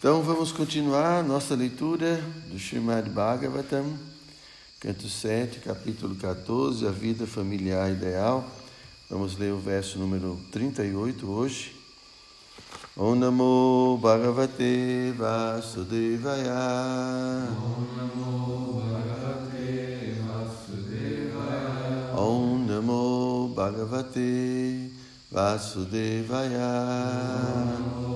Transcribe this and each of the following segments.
Então vamos continuar nossa leitura do Srimad Bhagavatam, canto 7, capítulo 14, a vida familiar ideal. Vamos ler o verso número 38 hoje. Om Namo Bhagavate Vasudevaya. Om Namo Bhagavate Vasudevaya. Om Namo Bhagavate Vasudevaya. Om Namo Bhagavate Vasudevaya.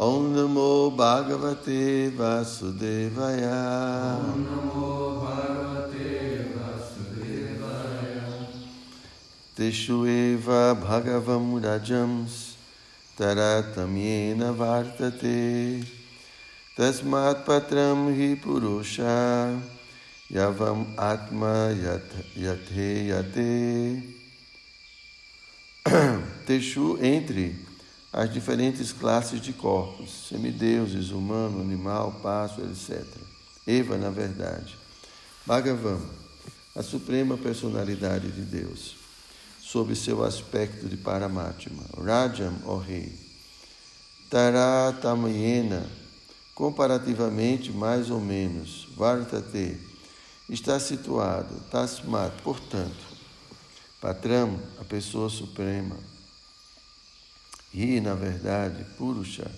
Om Namo Bhagavate Vasudevaya. Teshu eva bhagavam rajams taratamyena vartate. Tasmat patram hi purusha yavam atma yat- yathe yate. Teshu entre as diferentes classes de corpos, semideuses, humano, animal, pássaro, etc. Eva, na verdade. Bhagavam, a suprema personalidade de Deus sob seu aspecto de Paramatma. Rajam, ó rei. Taratamayena, comparativamente mais ou menos. Vartate, está situado. Tasmat, portanto. Patram, a pessoa suprema. Ri, na verdade, Purusha,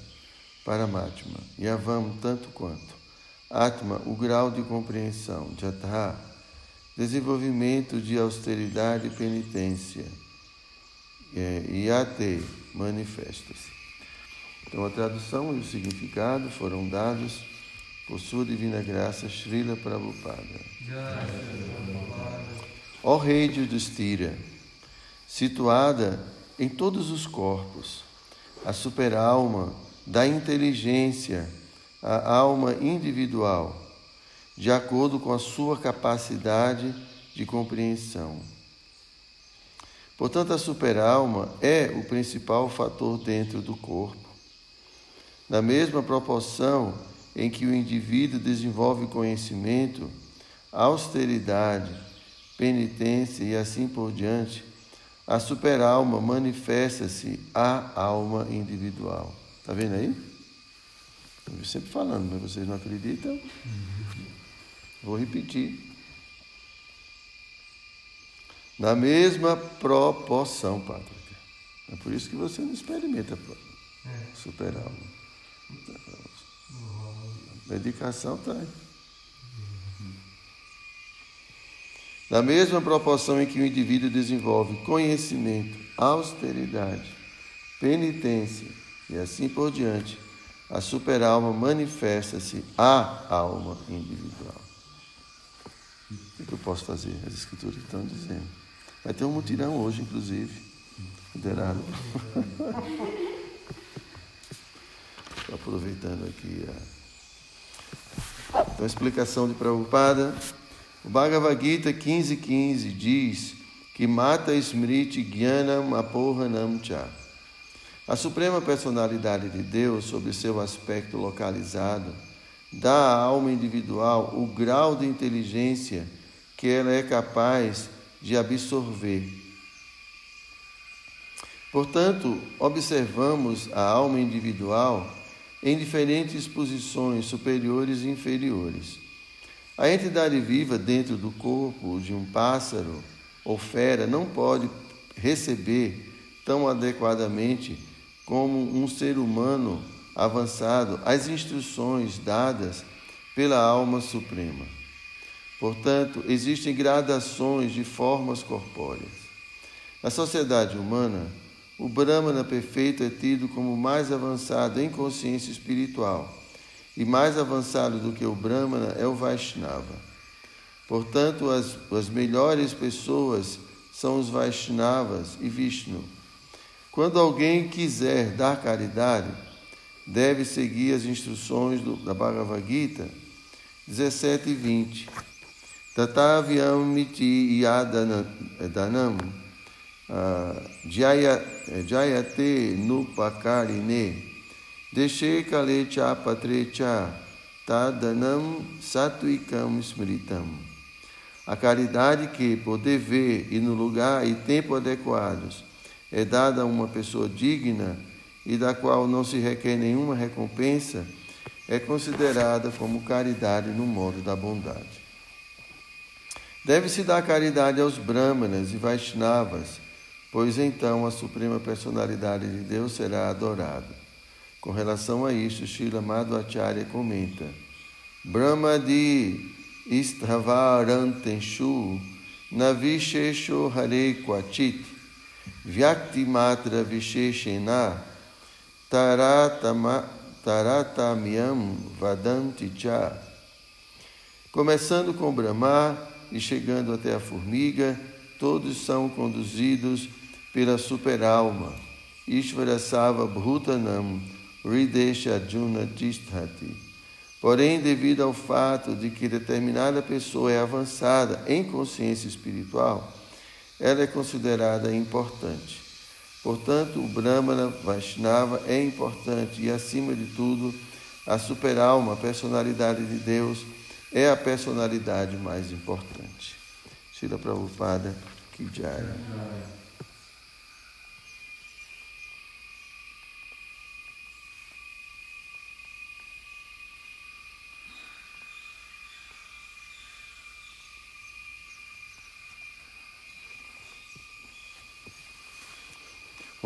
Paramatma. Yavam, tanto quanto. Atma, o grau de compreensão. Jatha, desenvolvimento de austeridade e penitência. É, Yate manifesta-se. Então, a tradução e o significado foram dados por Sua Divina Graça Srila Prabhupada. Ó Rei de Yudhishthira, situada em todos os corpos, a superalma da inteligência, a alma individual, de acordo com a sua capacidade de compreensão. Portanto, a superalma é o principal fator dentro do corpo. Na mesma proporção em que o indivíduo desenvolve conhecimento, austeridade, penitência e assim por diante, a superalma manifesta-se à alma individual. Está vendo aí? Eu sempre falando, mas vocês não acreditam? Vou repetir. Na mesma proporção, Patrick. É por isso que você não experimenta superalma. Dedicação está aí. Na mesma proporção em que o indivíduo desenvolve conhecimento, austeridade, penitência e assim por diante, a superalma manifesta-se à alma individual. O que eu posso fazer? As escrituras estão dizendo. Vai ter um mutirão hoje, inclusive, liderado. Estou aproveitando aqui a, então, a explicação de Prabhupada. O Bhagavad Gita 15.15 15 diz que mata Smriti Jnanam Apohanam Cha. A suprema personalidade de Deus, sob seu aspecto localizado, dá à alma individual o grau de inteligência que ela é capaz de absorver. Portanto, observamos a alma individual em diferentes posições superiores e inferiores. A entidade viva dentro do corpo de um pássaro ou fera não pode receber tão adequadamente como um ser humano avançado as instruções dadas pela alma suprema. Portanto, existem gradações de formas corpóreas. Na sociedade humana, o Brahmana perfeito é tido como mais avançado em consciência espiritual, e mais avançado do que o Brahmana é o Vaishnava. Portanto, as, as melhores pessoas são os Vaishnavas e Vishnu. Quando alguém quiser dar caridade, deve seguir as instruções do, da Bhagavad Gita 17 e 20. Tatavyam miti yadanam jayate nupakarine deshe kale cha patre cha tadanam satvikam smritam. A caridade que, por dever e no lugar e tempo adequados, é dada a uma pessoa digna e da qual não se requer nenhuma recompensa, é considerada como caridade no modo da bondade. Deve-se dar caridade aos Brahmanas e Vaishnavas, pois então a suprema personalidade de Deus será adorada. Com relação a isto, Srila Madhvacharya comenta: Brahmadi isthavarantenshu navishesho hare kvachit vyakti matra visheshena taratama, taratamyam vadanti cha. Começando com Brahma e chegando até a formiga, todos são conduzidos pela superalma. Ishvara Sava Bhutanam Ridesha Arjuna Tisthati. Porém, devido ao fato de que determinada pessoa é avançada em consciência espiritual, ela é considerada importante. Portanto, o Brahmana Vaishnava é importante e, acima de tudo, a superalma, a personalidade de Deus, é a personalidade mais importante. Shila Prabhupada Kijaya.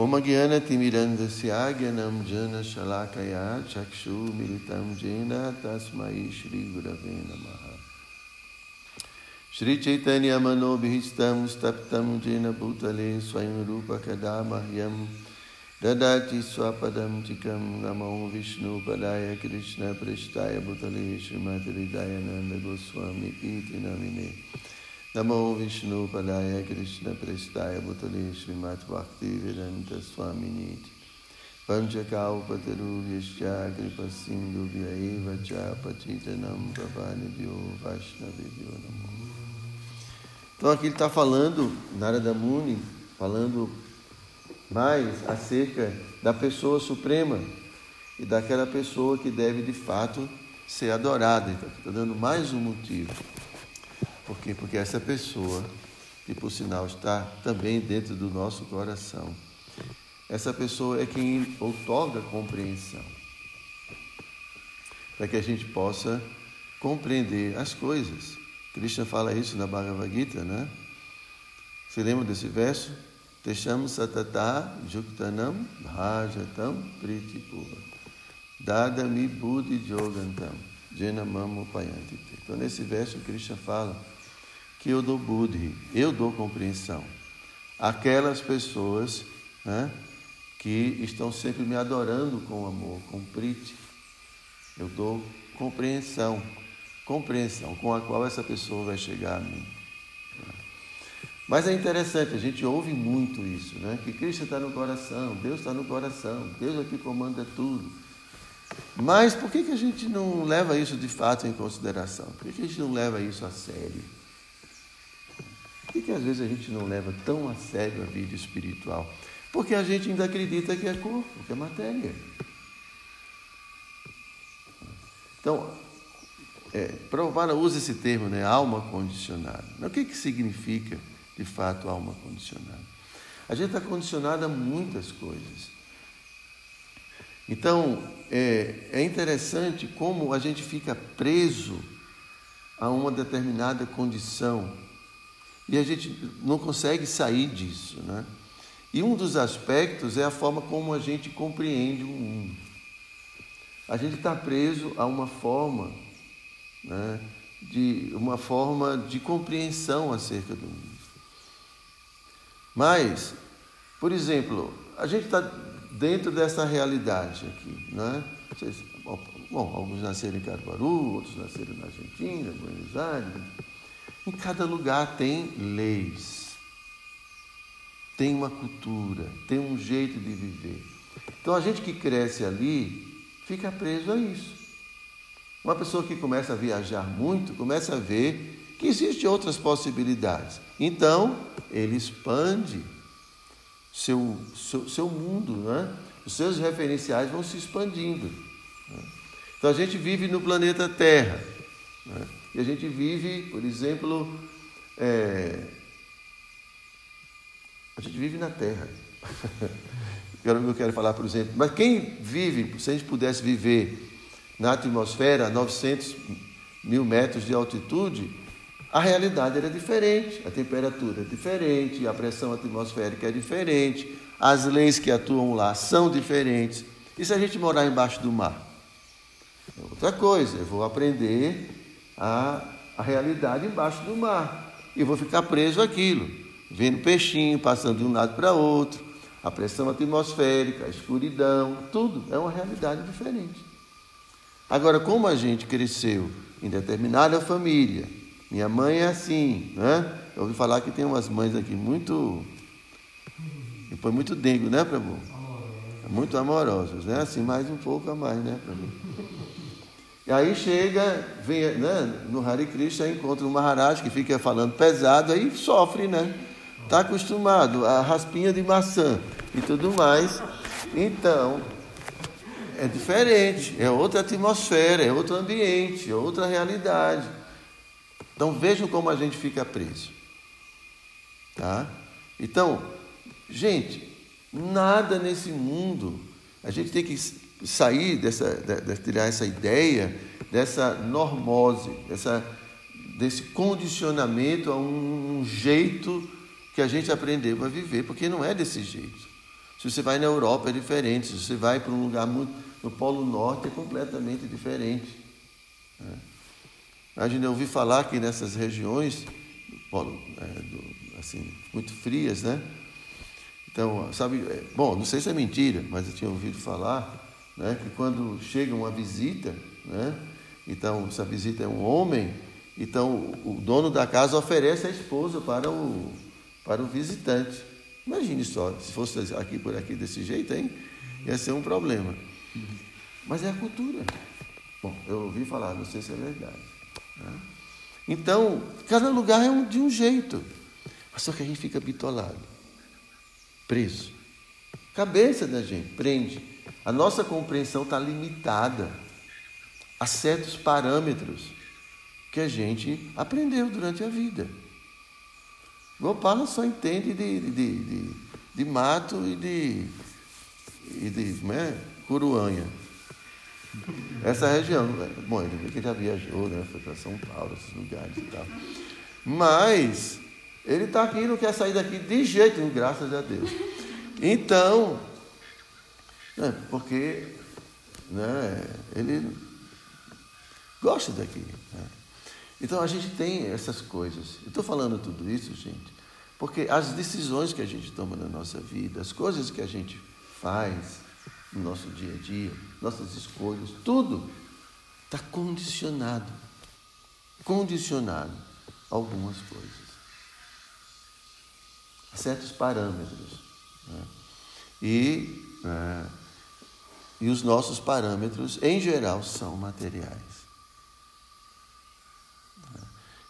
ומגיהנת עם אירן דסייגנם ג'נה שלקיה צ'קשו מיליתם ג'נה תסמאי श्री गुरवे नमः श्रीचैतन्यमनोभीष्टं स्तप्तं जेन भूतले स्वयं रूपकदा मह्यं ददाति स्वपदं चिकं नमो विष्णुपदाय कृष्णपृष्ठाय भूतले श्रीमद्हृदायनन्दगोस्वामीति नमिने Namo Vishnu Padaya Krishna Prestaya Bhutale Srimat Bhakti Vedanta Swami Niti Panchakaupateru Yashya Kripa Sindhu Vyaiva Cha Pachitanam Pavanibhyo Vaishnavibhyo Namo Então aqui ele está falando, Narada Muni, falando mais acerca da pessoa suprema e daquela pessoa que deve de fato ser adorada. Então, está dando mais um motivo por quê? Porque essa pessoa, que por sinal está também dentro do nosso coração, essa pessoa é quem outorga compreensão. Para que a gente possa compreender as coisas. Krishna fala isso na Bhagavad Gita, né? Você lembra desse verso? Tesham satata juktanam bhajatam pritipura. Dadami buddhi jogantam jenamam upayanti. Então, nesse verso, Krishna fala que eu dou buddhi, eu dou compreensão. Aquelas pessoas né, que estão sempre me adorando com amor, com priti. Eu dou compreensão, compreensão com a qual essa pessoa vai chegar a mim. Mas é interessante, a gente ouve muito isso, né? que Cristo está no coração, Deus está no coração, Deus é que comanda tudo. Mas por que, que a gente não leva isso de fato em consideração? Por que, que a gente não leva isso a sério? Por que às vezes a gente não leva tão a sério a vida espiritual? Porque a gente ainda acredita que é corpo, que é matéria. Então, é, Prabhupada usa esse termo, né, alma condicionada. Mas o que, que significa, de fato, alma condicionada? A gente está condicionado a muitas coisas. Então, é, é interessante como a gente fica preso a uma determinada condição e a gente não consegue sair disso, né? E um dos aspectos é a forma como a gente compreende o mundo. A gente está preso a uma forma, né, de uma forma de compreensão acerca do mundo. Mas, por exemplo, a gente está dentro dessa realidade aqui, né? Vocês, bom, alguns nasceram em Caruaru, outros nasceram na Argentina, Buenos Aires. Em cada lugar tem leis, tem uma cultura, tem um jeito de viver. Então a gente que cresce ali fica preso a isso. Uma pessoa que começa a viajar muito começa a ver que existem outras possibilidades. Então ele expande seu, seu, seu mundo, né? os seus referenciais vão se expandindo. Né? Então a gente vive no planeta Terra. Né? E a gente vive, por exemplo, é, a gente vive na Terra. eu quero falar, por exemplo. Mas quem vive, se a gente pudesse viver na atmosfera a 900 mil metros de altitude, a realidade era diferente, a temperatura é diferente, a pressão atmosférica é diferente, as leis que atuam lá são diferentes. E se a gente morar embaixo do mar? É outra coisa, eu vou aprender a, a realidade embaixo do mar e vou ficar preso àquilo, vendo peixinho passando de um lado para outro, a pressão atmosférica, a escuridão, tudo é uma realidade diferente. Agora, como a gente cresceu em determinada família, minha mãe é assim, né? Eu ouvi falar que tem umas mães aqui muito. Depois muito dengo, né, Prabhu? Muito amorosas, né? Assim, mais um pouco a mais, né, Prabhu? E aí chega, vem, né, no Hare Krishna, encontra o Maharaj que fica falando pesado, aí sofre, né? Está acostumado a raspinha de maçã e tudo mais. Então, é diferente, é outra atmosfera, é outro ambiente, é outra realidade. Então vejam como a gente fica preso. Tá? Então, gente, nada nesse mundo, a gente tem que sair dessa, de, tirar essa ideia dessa normose, dessa, desse condicionamento a um, um jeito que a gente aprendeu a viver, porque não é desse jeito. Se você vai na Europa é diferente, se você vai para um lugar muito no Polo Norte é completamente diferente. Né? Imagina, eu ouvi falar que nessas regiões polo, é, do, assim, muito frias, né? Então, sabe, é, bom, não sei se é mentira, mas eu tinha ouvido falar né, que quando chega uma visita, né, então, se a visita é um homem, então o dono da casa oferece a esposa para o, para o visitante. Imagine só, se fosse aqui por aqui desse jeito, hein? Ia ser um problema. Mas é a cultura. Bom, eu ouvi falar, não sei se é verdade. Né? Então, cada lugar é um, de um jeito. Mas só que a gente fica bitolado, preso. Cabeça da gente prende. A nossa compreensão está limitada a certos parâmetros que a gente aprendeu durante a vida. Gopala só entende de, de, de, de mato e de, e de como é? Essa região, bom, ele que já viajou, né? Foi para São Paulo, esses lugares e tal. Mas ele está aqui não quer sair daqui de jeito nenhum, graças a Deus. Então, né, porque né, ele gosta daqui. Né? Então a gente tem essas coisas. Estou falando tudo isso, gente, porque as decisões que a gente toma na nossa vida, as coisas que a gente faz, no nosso dia a dia, nossas escolhas, tudo está condicionado. Condicionado a algumas coisas. A certos parâmetros. Né? E, é, e os nossos parâmetros, em geral, são materiais.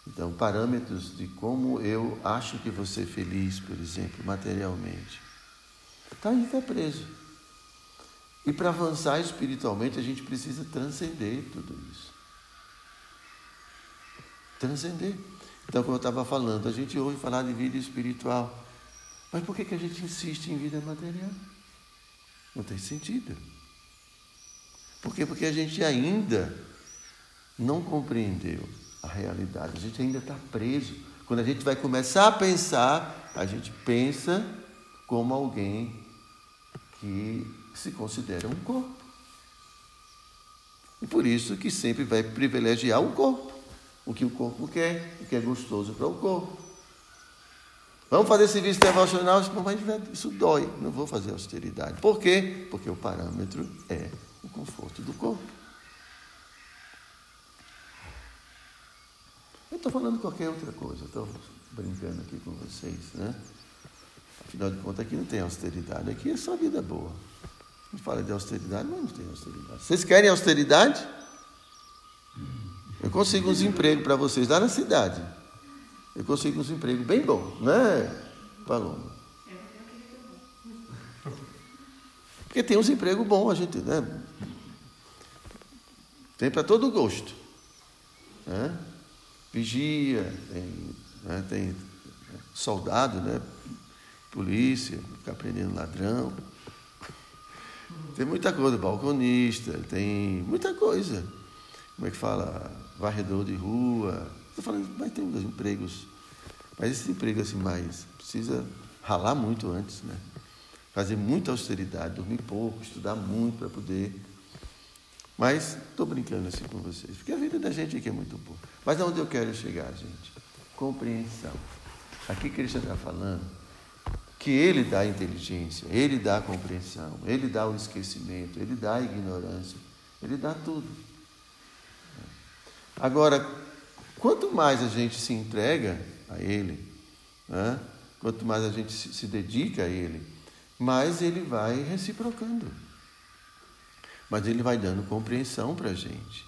Então, parâmetros de como eu acho que você é feliz, por exemplo, materialmente. Está aí, está preso. E para avançar espiritualmente, a gente precisa transcender tudo isso. Transcender. Então, como eu estava falando, a gente ouve falar de vida espiritual. Mas por que, que a gente insiste em vida material? Não tem sentido. Por quê? Porque a gente ainda não compreendeu a realidade. A gente ainda está preso. Quando a gente vai começar a pensar, a gente pensa como alguém que se considera um corpo. E por isso que sempre vai privilegiar o corpo, o que o corpo quer, o que é gostoso para o corpo. Vamos fazer serviço devocional, mas isso dói, não vou fazer austeridade. Por quê? Porque o parâmetro é o conforto do corpo. Eu estou falando qualquer outra coisa, estou brincando aqui com vocês, né? Afinal de contas, aqui não tem austeridade, aqui é só vida boa. Gente fala de austeridade, mas não tem austeridade. Vocês querem austeridade? Eu consigo uns empregos para vocês lá na cidade. Eu consigo uns empregos bem bons, né, Paloma? Porque tem uns empregos bons, a gente, né? Tem para todo gosto. Né? Vigia, tem, né? tem soldado, né? polícia, ficar prendendo ladrão. Tem muita coisa, balconista, tem muita coisa. Como é que fala? Varredor de rua. Estou falando, mas tem uns empregos. Mas esse emprego assim mais precisa ralar muito antes, né? Fazer muita austeridade, dormir pouco, estudar muito para poder. Mas estou brincando assim com vocês, porque a vida da gente aqui é muito boa. Mas onde eu quero chegar, gente? Compreensão. Aqui Cristo está falando que Ele dá inteligência, Ele dá compreensão, Ele dá o esquecimento, Ele dá a ignorância, Ele dá tudo. Agora, quanto mais a gente se entrega a Ele, né? quanto mais a gente se dedica a Ele, mais Ele vai reciprocando. Mas Ele vai dando compreensão para a gente.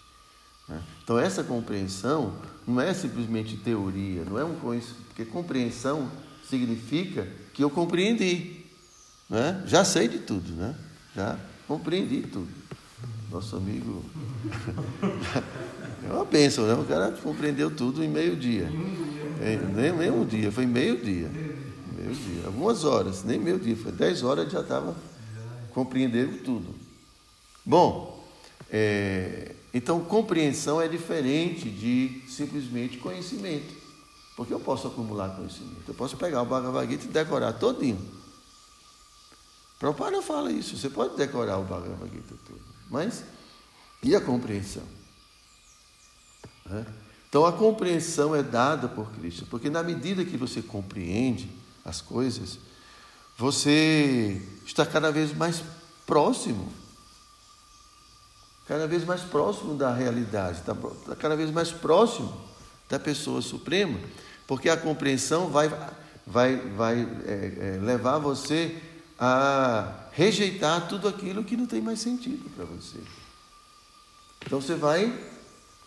Né? Então, essa compreensão não é simplesmente teoria, não é um conhecimento, porque compreensão significa que eu compreendi. Né? Já sei de tudo, né? já compreendi tudo. Nosso amigo. é uma bênção, né? O cara compreendeu tudo em meio dia. É, nem, nem um dia, foi meio dia. Meio dia. Algumas horas, nem meio dia, foi dez horas já estava compreendendo tudo. Bom, é, então, compreensão é diferente de simplesmente conhecimento. Porque eu posso acumular conhecimento. Eu posso pegar o Bhagavad Gita e decorar todinho. Prabhupada fala isso. Você pode decorar o Bhagavad Gita todo. Mas, e a compreensão? Então, a compreensão é dada por Cristo. Porque na medida que você compreende as coisas, você está cada vez mais próximo cada vez mais próximo da realidade, está tá cada vez mais próximo da pessoa suprema, porque a compreensão vai, vai, vai é, é, levar você a rejeitar tudo aquilo que não tem mais sentido para você. Então você vai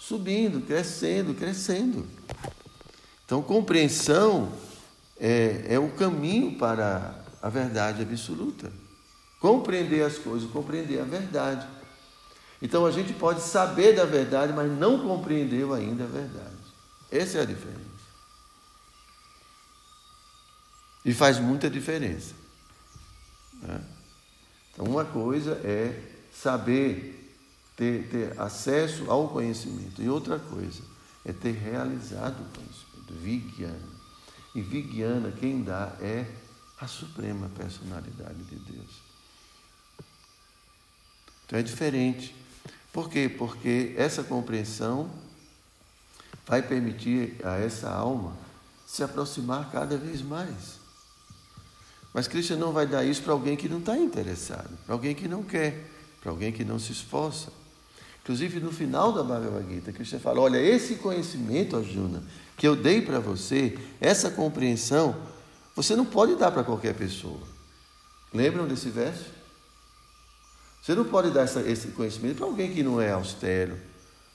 subindo, crescendo, crescendo. Então, compreensão é, é o caminho para a verdade absoluta. Compreender as coisas, compreender a verdade. Então a gente pode saber da verdade, mas não compreendeu ainda a verdade. Essa é a diferença. E faz muita diferença. Né? Então, uma coisa é saber, ter, ter acesso ao conhecimento, e outra coisa é ter realizado o conhecimento. Vigyana. E Vigyana, quem dá é a suprema personalidade de Deus. Então é diferente. Por quê? Porque essa compreensão vai permitir a essa alma se aproximar cada vez mais. Mas Cristo não vai dar isso para alguém que não está interessado, para alguém que não quer, para alguém que não se esforça. Inclusive, no final da Bhagavad Gita, Cristo fala: Olha, esse conhecimento, Arjuna, que eu dei para você, essa compreensão, você não pode dar para qualquer pessoa. Lembram desse verso? Você não pode dar esse conhecimento para alguém que não é austero,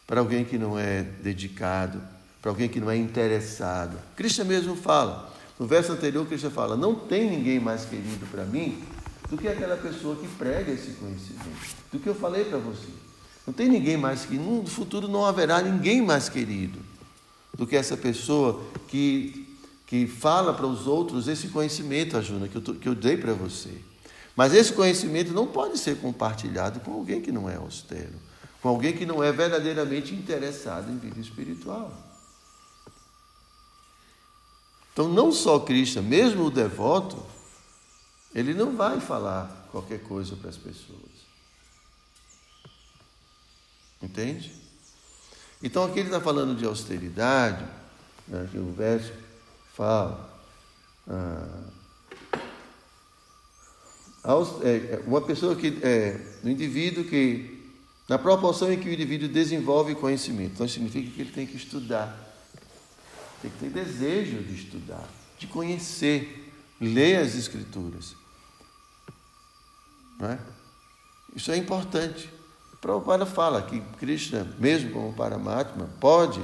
para alguém que não é dedicado, para alguém que não é interessado. Cristo mesmo fala, no verso anterior, Cristo fala: Não tem ninguém mais querido para mim do que aquela pessoa que prega esse conhecimento, do que eu falei para você. Não tem ninguém mais que no futuro não haverá ninguém mais querido do que essa pessoa que, que fala para os outros esse conhecimento, Ajuna, que eu, que eu dei para você. Mas esse conhecimento não pode ser compartilhado com alguém que não é austero, com alguém que não é verdadeiramente interessado em vida espiritual. Então, não só Cristo, mesmo o devoto, ele não vai falar qualquer coisa para as pessoas. Entende? Então, aqui ele está falando de austeridade, né, que o verso fala. Ah, é, é, uma pessoa que é um indivíduo que na proporção em que o indivíduo desenvolve conhecimento, então significa que ele tem que estudar, tem que ter desejo de estudar, de conhecer, ler as escrituras. Não é? Isso é importante. Prabhupada fala que Krishna, mesmo como Paramatma, pode,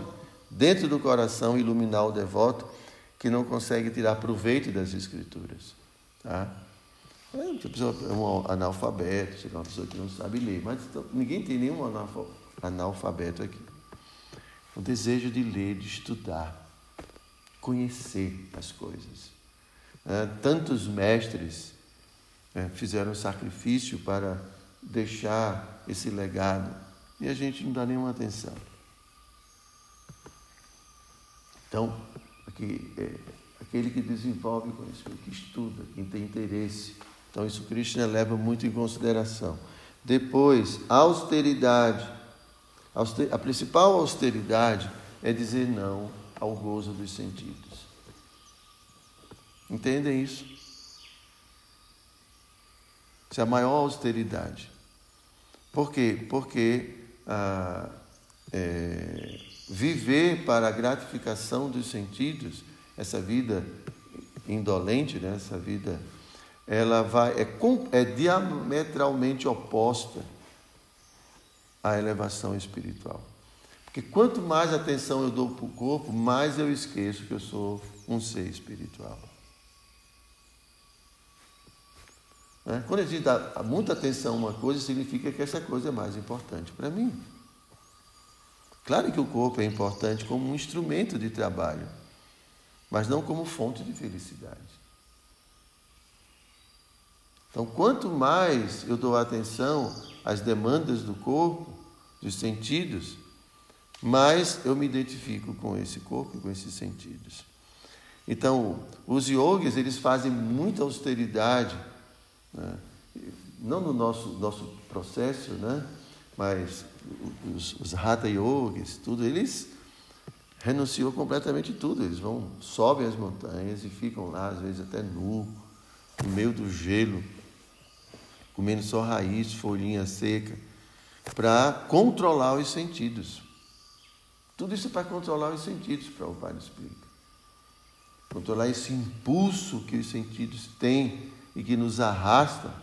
dentro do coração, iluminar o devoto que não consegue tirar proveito das escrituras. Tá? É, a pessoa é um analfabeto, é uma pessoa que não sabe ler, mas então, ninguém tem nenhum analfabeto aqui. O desejo de ler, de estudar, conhecer as coisas. É, tantos mestres é, fizeram sacrifício para deixar esse legado e a gente não dá nenhuma atenção. Então, aqui, é, aquele que desenvolve conhecimento, que estuda, quem tem interesse. Então, isso Krishna leva muito em consideração. Depois, austeridade. A principal austeridade é dizer não ao gozo dos sentidos. Entendem isso? Isso é a maior austeridade. Por quê? Porque ah, é, viver para a gratificação dos sentidos, essa vida indolente, né? essa vida, ela vai, é, é diametralmente oposta à elevação espiritual. Porque quanto mais atenção eu dou para o corpo, mais eu esqueço que eu sou um ser espiritual. Né? Quando a gente dá muita atenção a uma coisa, significa que essa coisa é mais importante para mim. Claro que o corpo é importante como um instrumento de trabalho, mas não como fonte de felicidade. Então, quanto mais eu dou atenção às demandas do corpo, dos sentidos, mais eu me identifico com esse corpo e com esses sentidos. Então, os yogis, eles fazem muita austeridade, né? não no nosso, nosso processo, né? mas os, os Hatha Yogis, tudo, eles renunciou completamente tudo. Eles vão, sobem as montanhas e ficam lá, às vezes até nu, no meio do gelo, comendo só raiz, folhinha seca, para controlar os sentidos. Tudo isso é para controlar os sentidos, para o Pai explica. Controlar esse impulso que os sentidos têm e que nos arrasta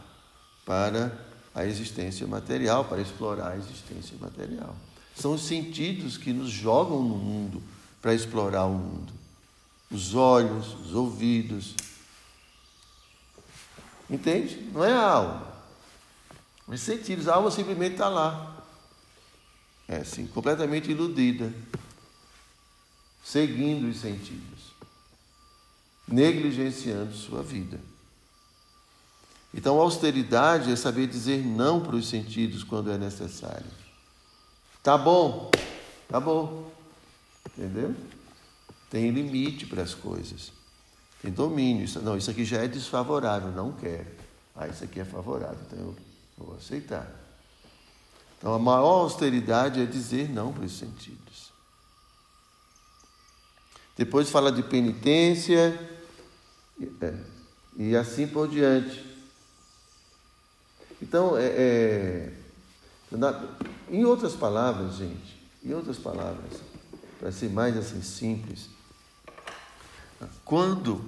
para a existência material, para explorar a existência material. São os sentidos que nos jogam no mundo para explorar o mundo. Os olhos, os ouvidos. Entende? Não é a alma. Os sentidos, a alma simplesmente está lá. É assim, completamente iludida. Seguindo os sentidos. Negligenciando sua vida. Então, austeridade é saber dizer não para os sentidos quando é necessário. Tá bom, tá bom. Entendeu? Tem limite para as coisas. Tem domínio. Não, isso aqui já é desfavorável, não quero. Ah, isso aqui é favorável, então eu vou aceitar. Então, a maior austeridade é dizer não para os sentidos. Depois fala de penitência é, e assim por diante. Então, é, é, na, em outras palavras, gente, em outras palavras, para ser mais assim simples, quando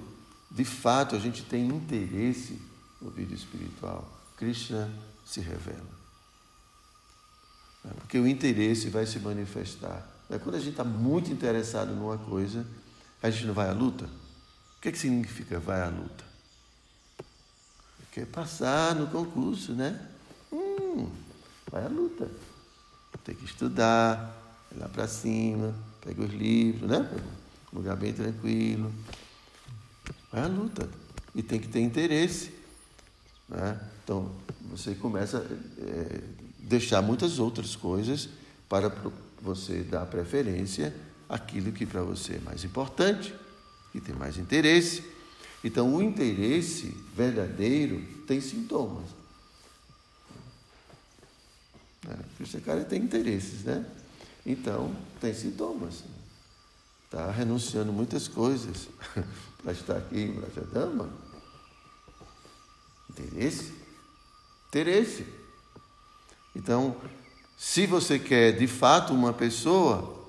de fato a gente tem interesse no vida espiritual, Krishna se revela. Porque o interesse vai se manifestar. Quando a gente está muito interessado numa coisa, a gente não vai à luta. O que, é que significa vai à luta? Quer passar no concurso, né? Hum, vai à luta. Tem que estudar, ir lá para cima, pega os livros, né? Um lugar bem tranquilo. Vai à luta. E tem que ter interesse. Né? Então, você começa a é, deixar muitas outras coisas para você dar preferência àquilo que para você é mais importante, que tem mais interesse. Então, o interesse verdadeiro tem sintomas. É, esse cara tem interesses, né? Então, tem sintomas. Está renunciando muitas coisas para estar aqui em Brajadama. Interesse? Interesse. Então, se você quer de fato uma pessoa,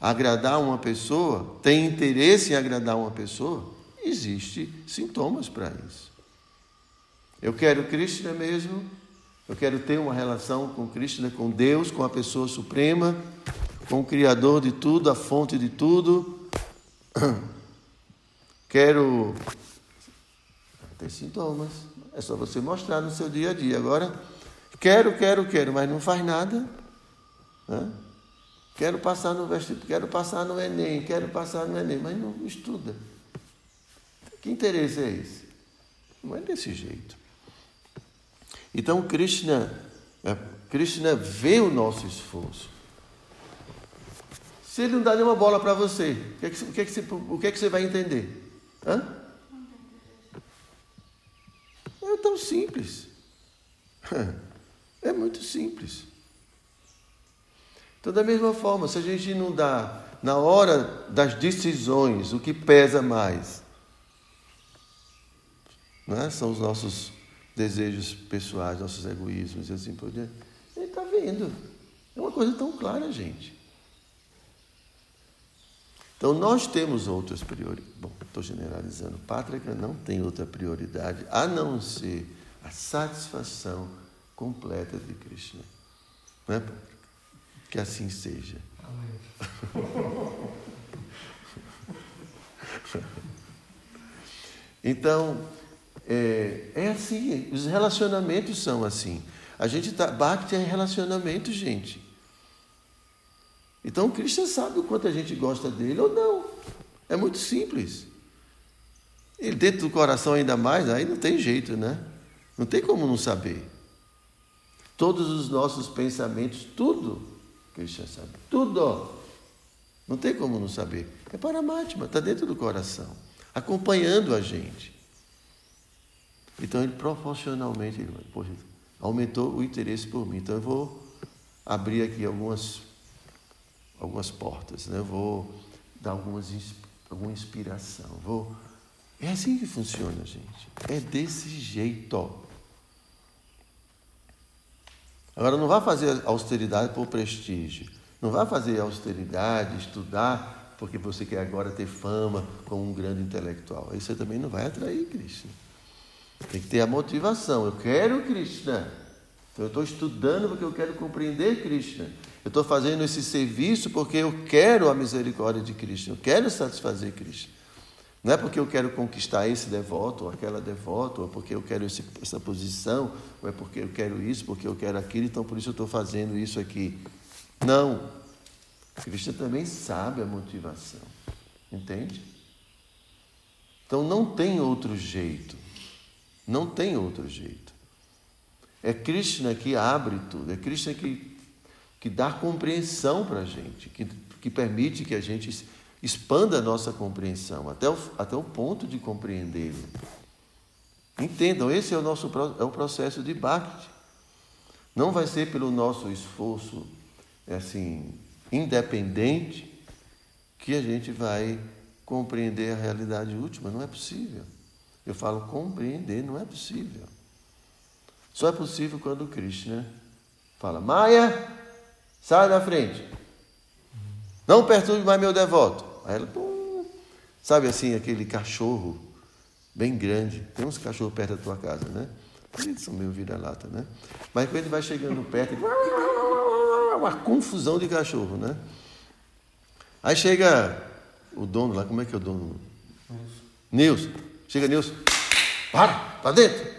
agradar uma pessoa, tem interesse em agradar uma pessoa, Existem sintomas para isso. Eu quero Krishna mesmo, eu quero ter uma relação com Krishna, com Deus, com a pessoa suprema, com o Criador de tudo, a fonte de tudo. Quero. Tem sintomas. É só você mostrar no seu dia a dia. Agora, quero, quero, quero, mas não faz nada. Né? Quero passar no vestibular, quero passar no Enem, quero passar no Enem, mas não estuda Que interesse é esse? Não é desse jeito. Então Krishna, é, Krishna vê o nosso esforço. Se ele não dá nenhuma bola para você, o que, é que, o, que é que você, o que é que você vai entender? Hã? É tão simples. É muito simples. Então, da mesma forma, se a gente não dá na hora das decisões o que pesa mais, né? são os nossos desejos pessoais, nossos egoísmos e assim por diante. Ele está vendo. É uma coisa tão clara, gente. Então nós temos outras prioridades. Bom, estou generalizando. Pátrica não tem outra prioridade a não ser a satisfação completa de Krishna. Não é, Pátrica? Que assim seja. Amém. então, é, é assim, os relacionamentos são assim. A gente tá, Bhakti é relacionamento, gente. Então, o Cristo sabe o quanto a gente gosta dele ou não. É muito simples. E dentro do coração ainda mais, aí não tem jeito, né? Não tem como não saber. Todos os nossos pensamentos, tudo, Cristo sabe. Tudo. Não tem como não saber. É Paramatma, está dentro do coração, acompanhando a gente. Então ele proporcionalmente ele, poxa, aumentou o interesse por mim. Então eu vou abrir aqui algumas, algumas portas, né? Vou dar algumas, alguma inspiração. Vou... É assim que funciona, gente. É desse jeito. Agora não vá fazer austeridade por prestígio. Não vá fazer austeridade, estudar, porque você quer agora ter fama como um grande intelectual. Aí você também não vai atrair Cristo. Tem que ter a motivação. Eu quero Krishna. Então eu estou estudando porque eu quero compreender Krishna. Eu estou fazendo esse serviço porque eu quero a misericórdia de Krishna. Eu quero satisfazer Krishna. Não é porque eu quero conquistar esse devoto ou aquela devota, ou porque eu quero esse, essa posição, ou é porque eu quero isso, porque eu quero aquilo, então por isso eu estou fazendo isso aqui. Não. Krishna também sabe a motivação. Entende? Então não tem outro jeito. Não tem outro jeito. É Krishna que abre tudo, é Krishna que, que dá compreensão para a gente, que, que permite que a gente expanda a nossa compreensão até o, até o ponto de compreendê-lo. Entendam, esse é o nosso é o processo de Bhakti. Não vai ser pelo nosso esforço é assim independente que a gente vai compreender a realidade última. Não é possível. Eu falo compreender, não é possível. Só é possível quando o Krishna fala: Maia, sai da frente. Não perturbe mais meu devoto. Aí ela, pum, sabe assim, aquele cachorro bem grande. Tem uns cachorros perto da tua casa, né? Eles são meio vira-lata, né? Mas quando ele vai chegando perto, ele... uma confusão de cachorro, né? Aí chega o dono lá, como é que é o dono? Nilson. Chega Nilson, para, para dentro.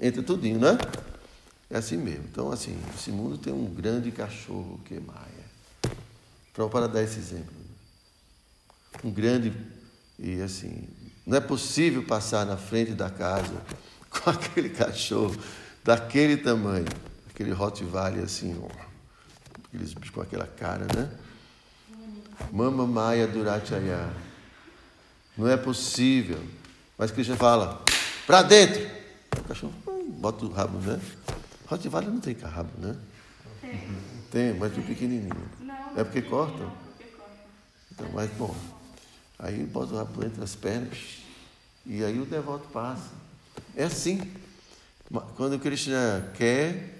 Entra tudinho, né? É assim mesmo. Então, assim, esse mundo tem um grande cachorro que é Maia. Para dar esse exemplo. Um grande, e assim, não é possível passar na frente da casa com aquele cachorro daquele tamanho, aquele Rottweiler assim, ó, aqueles bichos com aquela cara, né? Mama Maia Durachaya. Não é possível. Mas Cristo fala, para dentro. O cachorro hum, bota o rabo, né? Rottweiler não tem rabo, né? Tem. Tem, mas tem pequenininho. Não, é porque corta? Não, porque corta. Então, mas bom. Aí bota o rabo entre as pernas e aí o devoto passa. É assim. Quando o Krishna quer,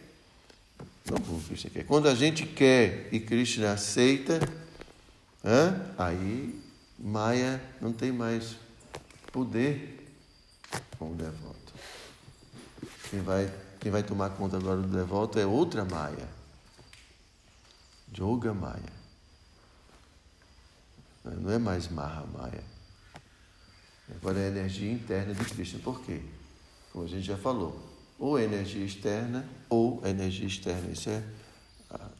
não o Krishna quer. Quando a gente quer e Krishna aceita, aí Maia não tem mais poder com o devoto. Quem vai, quem vai tomar conta agora do devoto é outra Maia. Yoga Maia. Não é mais Maha Maia. Agora é a energia interna de Krishna. Por quê? Como a gente já falou. Ou energia externa, ou energia externa. Isso é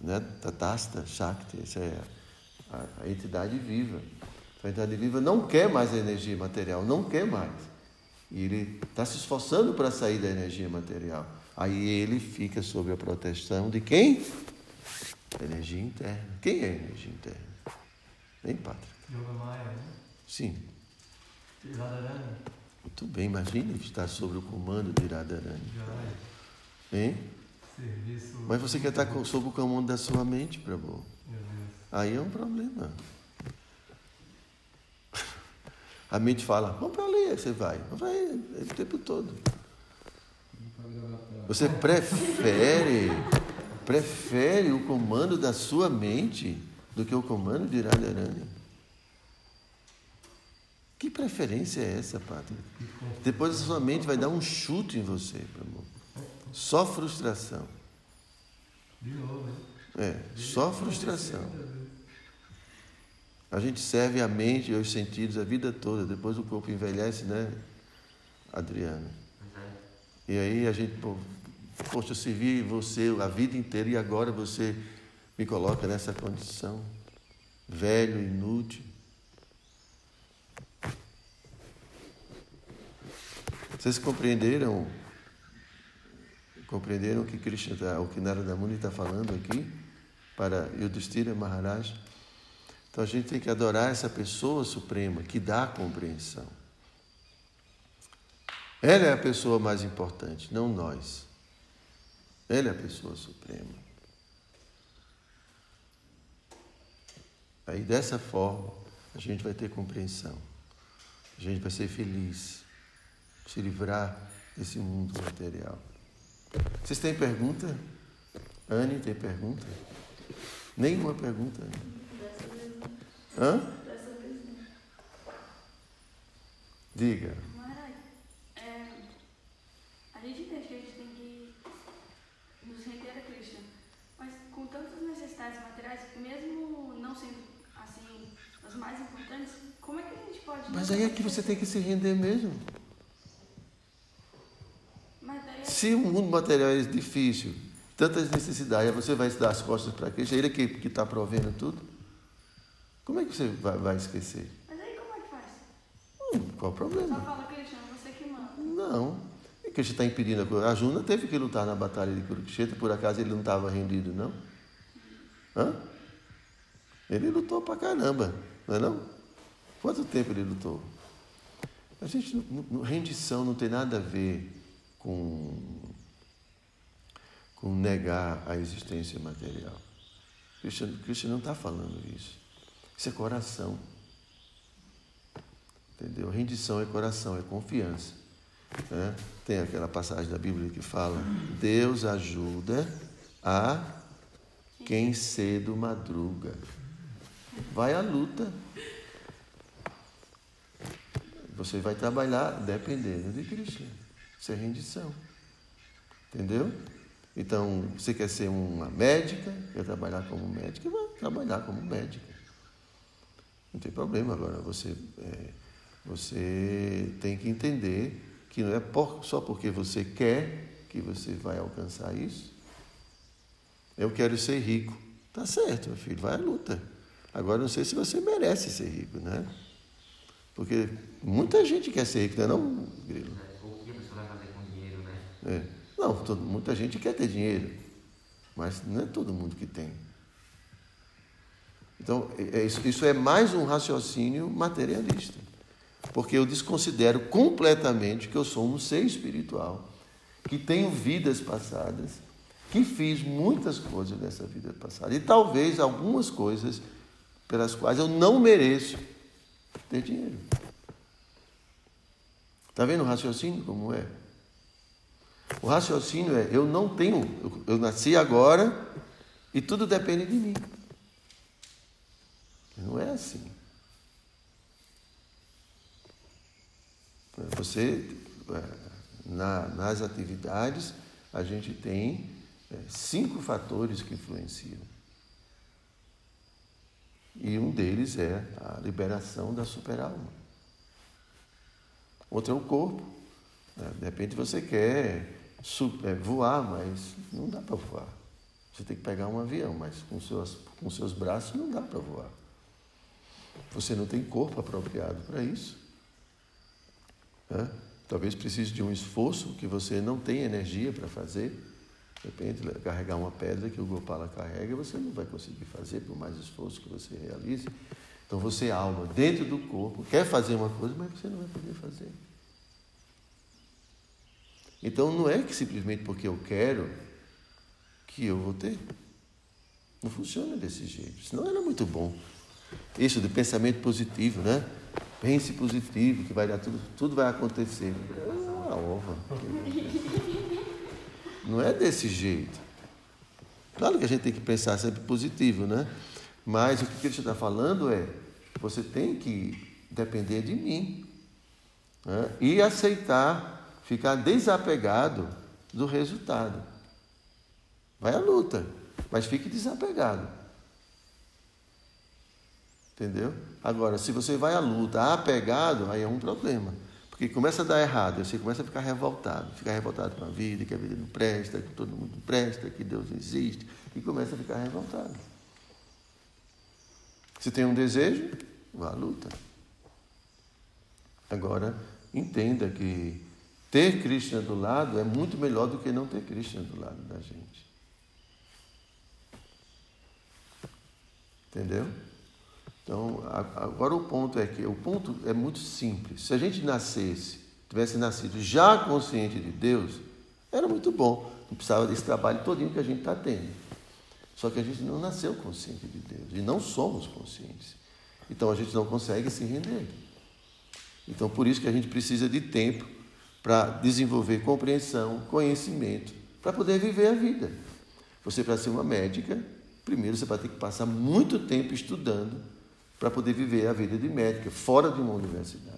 né, Tatasta Shakti, isso é a, a entidade viva. A entidade viva não quer mais a energia material, não quer mais. E ele está se esforçando para sair da energia material. Aí ele fica sob a proteção de quem? Da energia interna. Quem é a energia interna? Hein, Pátria? Yoga Maya, né? Sim. Radharani. Muito bem, imagine estar sob o comando de Radharani. Jai. Hein? Serviço. Mas você quer estar sob o comando da sua mente, Prabhu. Meu Deus. Aí é um problema. A mente fala, vamos para ali, você vai. Vai o tempo todo. Você prefere, prefere o comando da sua mente do que o comando de Radharani. Que preferência é essa, Pátria? Depois a sua mente vai dar um chute em você. Só frustração. De novo, né? É, só frustração. A gente serve a mente e os sentidos a vida toda, depois o corpo envelhece, né, Adriano? E aí a gente, pô, poxa, eu servi você a vida inteira e agora você me coloca nessa condição, velho, inútil. Vocês compreenderam? Compreenderam o que Krishna tá, o que Narada Muni está falando aqui para Yudhishthira Maharaj? Então a gente tem que adorar essa pessoa suprema que dá a compreensão. Ela é a pessoa mais importante, não nós. Ela é a pessoa suprema. Aí dessa forma a gente vai ter compreensão. A gente vai ser feliz, se livrar desse mundo material. Vocês têm pergunta? Anne, tem pergunta? Nenhuma pergunta. Anne. Dessa vez não. Hã? Diga. Maharaj, é, a gente entende que a gente tem que nos render a Krishna, mas com tantas necessidades materiais, mesmo não sendo assim as mais importantes, como é que a gente pode. Mas aí é que você tem que se render mesmo. Daí Se o mundo material é difícil, tantas necessidades, aí você vai se dar as costas para Cristo, ele que está provendo tudo. Que você vai, vai esquecer? Mas aí como é que faz? Hum, qual o Só problema? fala Krishna, você que manda. Não. E Krishna está impedindo a coisa. A Juna teve que lutar na batalha de Kurukshetra, por acaso ele não estava rendido, não? Hã? Ele lutou pra caramba, não é não? Quanto tempo ele lutou? A gente, rendição não tem nada a ver com, com negar a existência material. Krishna, Krishna não está falando isso. Isso é coração. Entendeu? Rendição é coração, é confiança. né? Tem aquela passagem da Bíblia que fala: Deus ajuda a quem cedo madruga. Vai à luta. Você vai trabalhar dependendo de Krishna. Isso é rendição. Entendeu? Então, você quer ser uma médica, quer trabalhar como médica, vai trabalhar como médica. Não tem problema agora. Você, é, você tem que entender que não é por- só porque você quer que você vai alcançar isso. Eu quero ser rico. Tá certo, meu filho, vai à luta. Agora não sei se você merece ser rico, né? Porque muita gente quer ser rico, não é não, Grilo? O que a pessoa vai fazer com dinheiro, né? É. Não, todo- muita gente quer ter dinheiro, mas não é todo mundo que tem. Então, é- é isso, é mais um raciocínio materialista. Porque eu desconsidero completamente que eu sou um ser espiritual, que tenho vidas passadas, que fiz muitas coisas nessa vida passada. E talvez algumas coisas pelas quais eu não mereço ter dinheiro. Está vendo o raciocínio como é? O raciocínio é: eu não tenho, eu nasci agora e tudo depende de mim. Não é assim. Você, é, na- nas atividades, a gente tem é, cinco fatores que influenciam. E um deles é a liberação da superalma. Outro é o corpo. De repente você quer é, voar, mas não dá para voar. Você tem que pegar um avião, mas com seus, com seus braços não dá para voar. Você não tem corpo apropriado para isso. Né? Talvez precise de um esforço que você não tem energia para fazer. De repente, carregar uma pedra que o Gopala carrega, você não vai conseguir fazer, por mais esforço que você realize. Então, você, alma, dentro do corpo, quer fazer uma coisa, mas você não vai poder fazer. Então, não é que simplesmente porque eu quero que eu vou ter. Não funciona desse jeito. Senão era muito bom. Isso de pensamento positivo, né? Pense positivo, que vai dar tudo, tudo vai acontecer. Ah, ova. Não é desse jeito. Claro que a gente tem que pensar sempre positivo, né? Mas o que ele está falando é: você tem que depender de mim né? e aceitar, ficar desapegado do resultado. Vai à luta, mas fique desapegado. Entendeu? Agora, se você vai à luta apegado, aí é um problema. Porque começa a dar errado, você começa a ficar revoltado, ficar revoltado com a vida, que a vida não presta, que todo mundo presta, que Deus não existe, e começa a ficar revoltado. Se tem um desejo, vá à luta. Agora, entenda que ter Krishna do lado é muito melhor do que não ter Krishna do lado da gente. Entendeu? Então, agora o ponto é que o ponto é muito simples. Se a gente nascesse, tivesse nascido já consciente de Deus, era muito bom. Não precisava desse trabalho todinho que a gente está tendo. Só que a gente não nasceu consciente de Deus e não somos conscientes. Então a gente não consegue se render. Então por isso que a gente precisa de tempo para desenvolver compreensão, conhecimento, para poder viver a vida. Você para ser uma médica, primeiro você vai ter que passar muito tempo estudando para poder viver a vida de médica fora de uma universidade.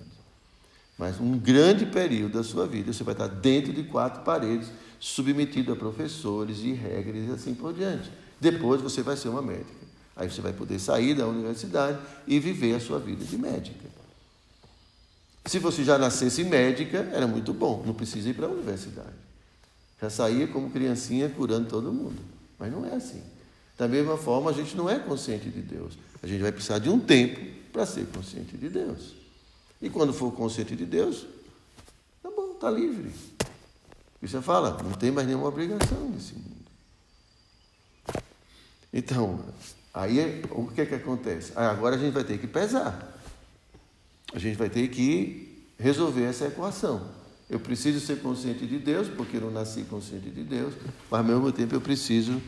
Mas um grande período da sua vida você vai estar dentro de quatro paredes, submetido a professores e regras e assim por diante. Depois você vai ser uma médica. Aí você vai poder sair da universidade e viver a sua vida de médica. Se você já nascesse médica, era muito bom, não precisa ir para a universidade. Já saía como criancinha curando todo mundo. Mas não é assim. Da mesma forma, a gente não é consciente de Deus. A gente vai precisar de um tempo para ser consciente de Deus. E quando for consciente de Deus, tá bom, tá livre. E você fala, não tem mais nenhuma obrigação nesse mundo. Então, aí o que é que acontece? agora a gente vai ter que pesar. A gente vai ter que resolver essa equação. Eu preciso ser consciente de Deus, porque eu não nasci consciente de Deus, mas ao mesmo tempo eu preciso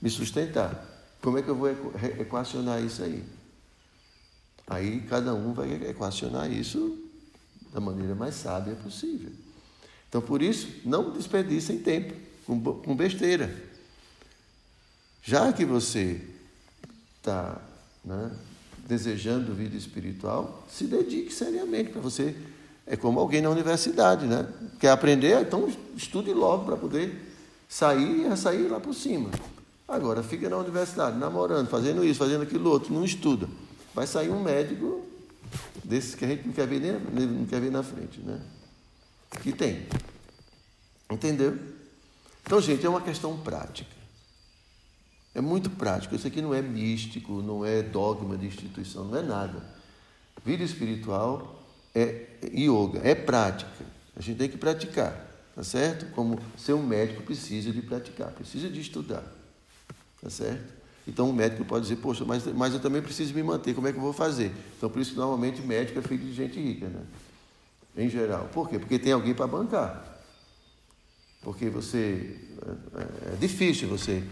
me sustentar. Como é que eu vou equacionar isso aí? Aí cada um vai equacionar isso da maneira mais sábia possível. Então, por isso, não desperdicem tempo com besteira. Já que você está né, desejando vida espiritual, se dedique seriamente para você. É como alguém na universidade, né? Quer aprender? Então estude logo para poder sair e sair lá por cima. Agora, fica na universidade, namorando, fazendo isso, fazendo aquilo outro, não estuda. Vai sair um médico desses que a gente não quer ver, nem, não quer ver na frente, né? Que tem. Entendeu? Então, gente, é uma questão prática. É muito prático. Isso aqui não é místico, não é dogma de instituição, não é nada. Vida espiritual é yoga, é prática. A gente tem que praticar, tá certo? Como ser um médico precisa de praticar, precisa de estudar. Tá certo? Então o médico pode dizer, poxa, mas, mas eu também preciso me manter, como é que eu vou fazer? Então por isso que normalmente médico é filho de gente rica, né? Em geral. Por quê? Porque tem alguém para bancar. Porque você. É, é difícil você.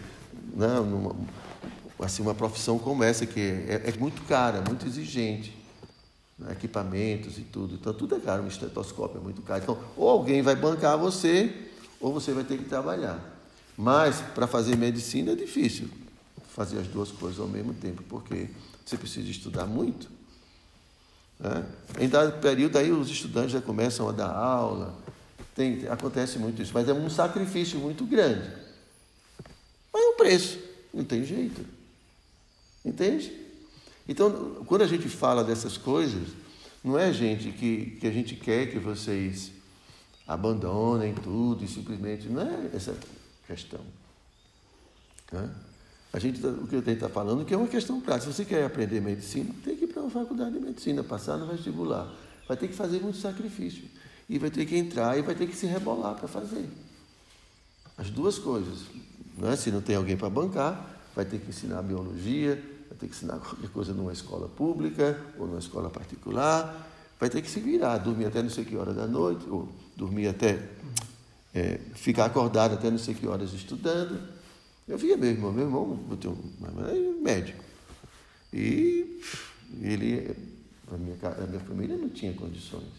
Né, numa, assim, uma profissão como essa, que é, é muito cara, muito exigente. Né, equipamentos e tudo. Então tudo é caro, um estetoscópio é muito caro. Então, ou alguém vai bancar você, ou você vai ter que trabalhar. Mas para fazer medicina é difícil fazer as duas coisas ao mesmo tempo, porque você precisa estudar muito. Né? Em dado período, aí os estudantes já começam a dar aula, tem, acontece muito isso, mas é um sacrifício muito grande. Mas é um preço, não tem jeito. Entende? Então, quando a gente fala dessas coisas, não é gente que, que a gente quer que vocês abandonem tudo e simplesmente. Não é essa questão. Né? A gente, tá, o que eu tenho está falando que é uma questão prática. Se você quer aprender medicina, tem que ir para para a faculdade de medicina, passar no vestibular. Vai ter que fazer muito sacrifício. E vai ter que entrar e vai ter que se rebolar para fazer. As duas coisas. Não é? Se não tem alguém para bancar, vai ter que ensinar biologia, vai ter que ensinar qualquer coisa numa escola pública ou numa escola particular, vai ter que se virar, dormir até não sei que hora da noite, ou dormir até é, ficar acordado até não sei que horas estudando. Eu via meu irmão, meu irmão é médico. E ele, a minha, a minha família não tinha condições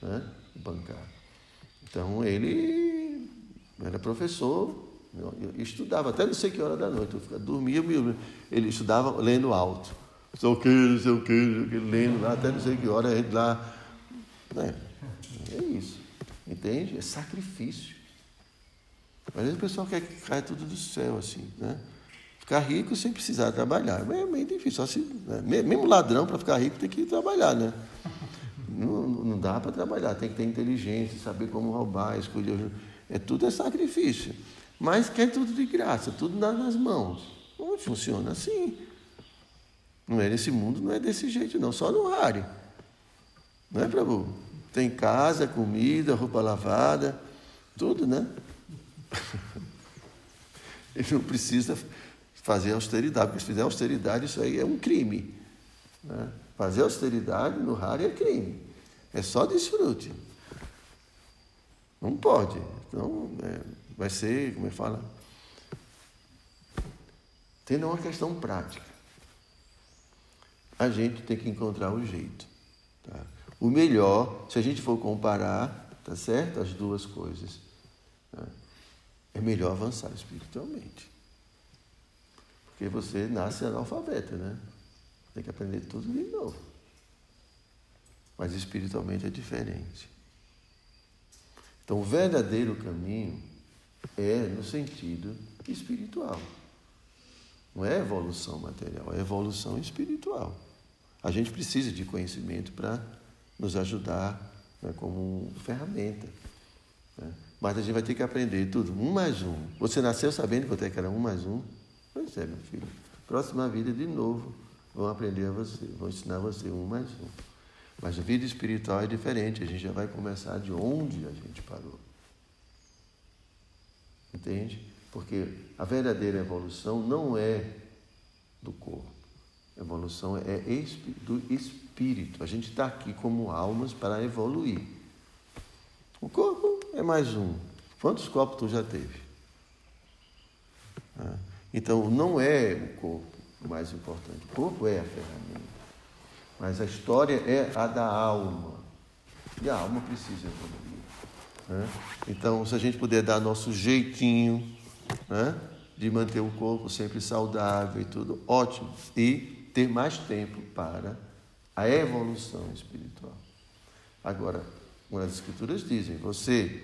né, de bancar. Então ele era professor, eu estudava até não sei que hora da noite, eu dormia, ele estudava lendo alto. Sei o que, não sei o que, lendo lá até não sei que hora, gente lá. É, é isso. Entende? É sacrifício. Às vezes o pessoal quer que caia tudo do céu, assim, né? Ficar rico sem precisar trabalhar. É meio difícil. Só se, né? Mesmo ladrão, para ficar rico, tem que trabalhar, né? Não, não dá para trabalhar, tem que ter inteligência, saber como roubar, escolher. É tudo é sacrifício. Mas quer tudo de graça, tudo nas mãos. Não funciona assim. Não é nesse mundo, não é desse jeito, não. Só no raro. Não é, Prabhu? Tem casa, comida, roupa lavada, tudo, né? Ele não precisa fazer austeridade, porque se fizer austeridade, isso aí é um crime. Né? Fazer austeridade no raro é crime. É só desfrute. Não pode. Então, é, vai ser, como é que fala? Tendo uma questão prática. A gente tem que encontrar o jeito. Tá? O melhor, se a gente for comparar, tá certo? As duas coisas. Tá? É melhor avançar espiritualmente. Porque você nasce analfabeta, né? Tem que aprender tudo de novo. Mas espiritualmente é diferente. Então, o verdadeiro caminho é no sentido espiritual. Não é evolução material, é evolução espiritual. A gente precisa de conhecimento para nos ajudar né, como ferramenta. Né? Mas a gente vai ter que aprender tudo, um mais um. Você nasceu sabendo quanto é que era um mais um? Pois é, meu filho. Próxima vida, de novo, vão aprender a você, vão ensinar você um mais um. Mas a vida espiritual é diferente, a gente já vai começar de onde a gente parou. Entende? Porque a verdadeira evolução não é do corpo. A evolução é do espírito. A gente está aqui como almas para evoluir. O corpo é mais um. Quantos copos tu já teve? Ah, então, não é o corpo o mais importante. O corpo é a ferramenta. Mas a história é a da alma. E a alma precisa evoluir. Né? Então, se a gente puder dar nosso jeitinho né? de manter o corpo sempre saudável e tudo, ótimo. E ter mais tempo para a evolução espiritual. Agora, as escrituras dizem, você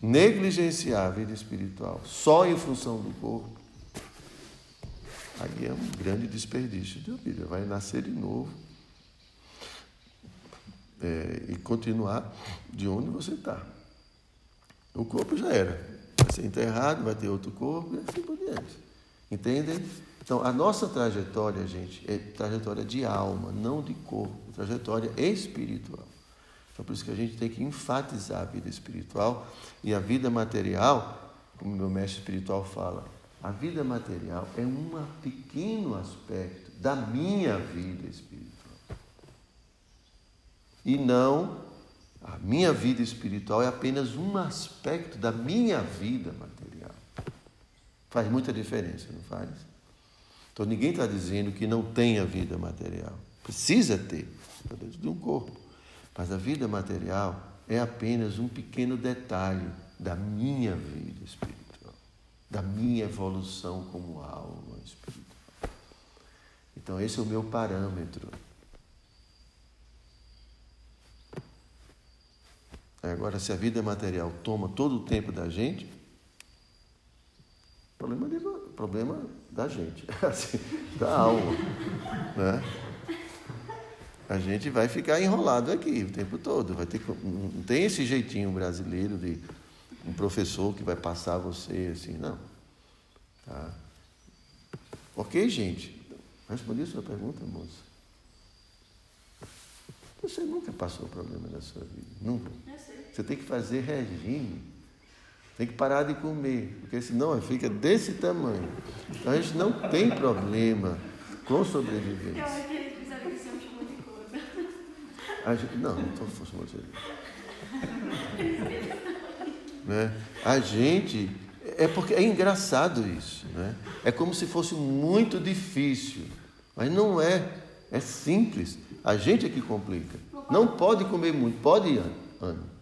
negligenciar a vida espiritual só em função do corpo, aí é um grande desperdício de vida. Vai nascer de novo é, e continuar de onde você está. O corpo já era. Vai ser enterrado, vai ter outro corpo e assim por diante. Entendem? Então, a nossa trajetória, gente, é trajetória de alma, não de corpo, trajetória espiritual. Então, por isso que a gente tem que enfatizar a vida espiritual e a vida material, como meu mestre espiritual fala, a vida material é um pequeno aspecto da minha vida espiritual. E não, a minha vida espiritual é apenas um aspecto da minha vida material. Faz muita diferença, não faz? Então ninguém está dizendo que não tenha vida material. Precisa ter, dentro de um corpo. Mas a vida material é apenas um pequeno detalhe da minha vida espiritual, da minha evolução como alma espiritual. Então, esse é o meu parâmetro. Agora, se a vida material toma todo o tempo da gente, problema, de, problema da gente, assim, da alma. Né? a gente vai ficar enrolado aqui o tempo todo. Vai ter, não tem esse jeitinho brasileiro de um professor que vai passar você assim, não. Tá? Ok, gente? Respondi a sua pergunta, moça? Você nunca passou problema na sua vida. Nunca. Você tem que fazer regime. Tem que parar de comer, porque senão fica desse tamanho. Então a gente não tem problema com sobrevivência. A gente, não, não estou falando de né? A gente. É porque é engraçado isso. Né? É como se fosse muito difícil. Mas não é. É simples. A gente é que complica. Não pode comer muito. Pode, Ana?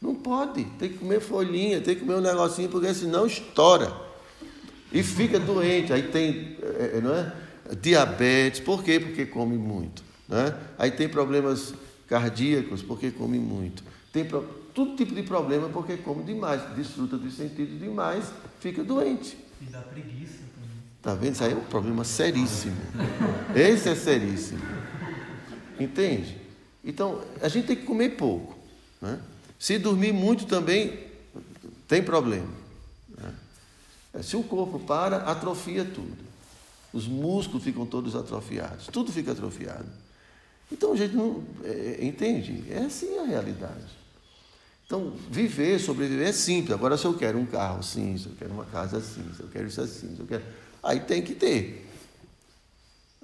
Não pode. Tem que comer folhinha, tem que comer um negocinho, porque senão estoura. E fica doente. Aí tem, é, é, não é? Diabetes. Por quê? Porque come muito. Né? Aí tem problemas cardíacos, porque come muito. Tem pro- todo tipo de problema, porque come demais. Desfruta dos sentidos demais, fica doente. E dá preguiça também. Tá vendo? Isso aí é um problema seríssimo. Esse é seríssimo. Entende? Então, a gente tem que comer pouco. Né? Se dormir muito também, tem problema. né? Se o corpo para, atrofia tudo. Os músculos ficam todos atrofiados. Tudo fica atrofiado. Então, a gente não. é, entende? É assim a realidade. Então, viver, sobreviver é simples. Agora, se eu quero um carro assim, se eu quero uma casa assim, se eu quero isso assim, eu quero. Aí tem que ter.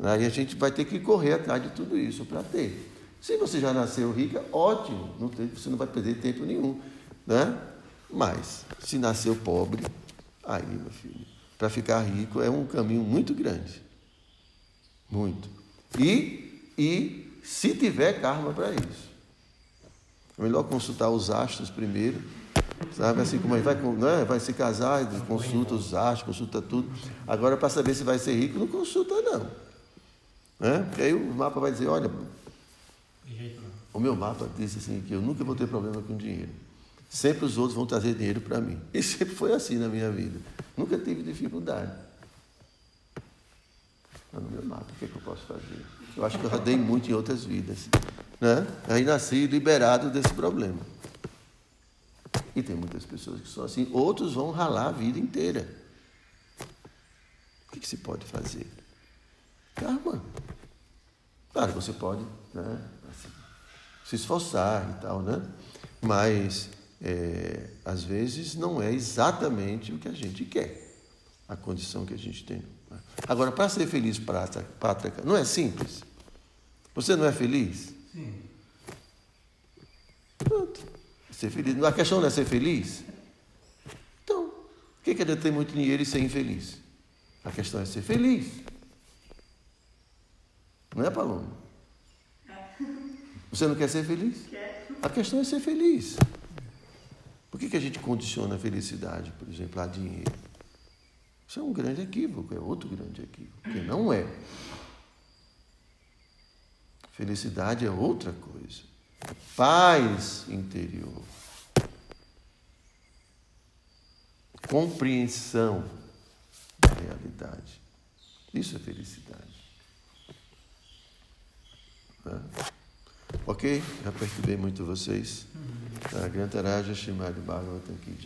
Aí a gente vai ter que correr atrás de tudo isso para ter. Se você já nasceu rica, ótimo, não tem- você não vai perder tempo nenhum. Né? Mas, se nasceu pobre, aí, meu filho, para ficar rico é um caminho muito grande. Muito. E, e se tiver karma para isso. É melhor consultar os astros primeiro, sabe? Assim como gente vai, né? vai se casar, consulta os astros, consulta tudo. Agora, para saber se vai ser rico, não consulta, não. Né? Porque aí o mapa vai dizer: olha. O meu mapa disse assim que eu nunca vou ter problema com dinheiro. Sempre os outros vão trazer dinheiro para mim. E sempre foi assim na minha vida. Nunca tive dificuldade. Mas no meu mapa, o que, é que eu posso fazer? Eu acho que eu já dei muito em outras vidas. Né? Aí nasci liberado desse problema. E tem muitas pessoas que são assim. Outros vão ralar a vida inteira. O que, que se pode fazer? Karma. Claro, você pode né, assim, se esforçar e tal, né? Mas, é, às vezes, não é exatamente o que a gente quer, a condição que a gente tem. né? Agora, para ser feliz, Pátrica, não é simples? Você não é feliz? Sim. Pronto. Ser feliz. A questão não é ser feliz? Então, o que que é ter muito dinheiro e ser infeliz? A questão é ser feliz. Não é, Paloma? Você não quer ser feliz? A questão é ser feliz. Por que, que a gente condiciona a felicidade, por exemplo, a dinheiro? Isso é um grande equívoco, é outro grande equívoco, porque não é. Felicidade é outra coisa. Paz interior. Compreensão da realidade. Isso é felicidade. Tá? Ok? Já perturbei muito vocês. Tá? Grantaraja Shimad Bhagavatam Ki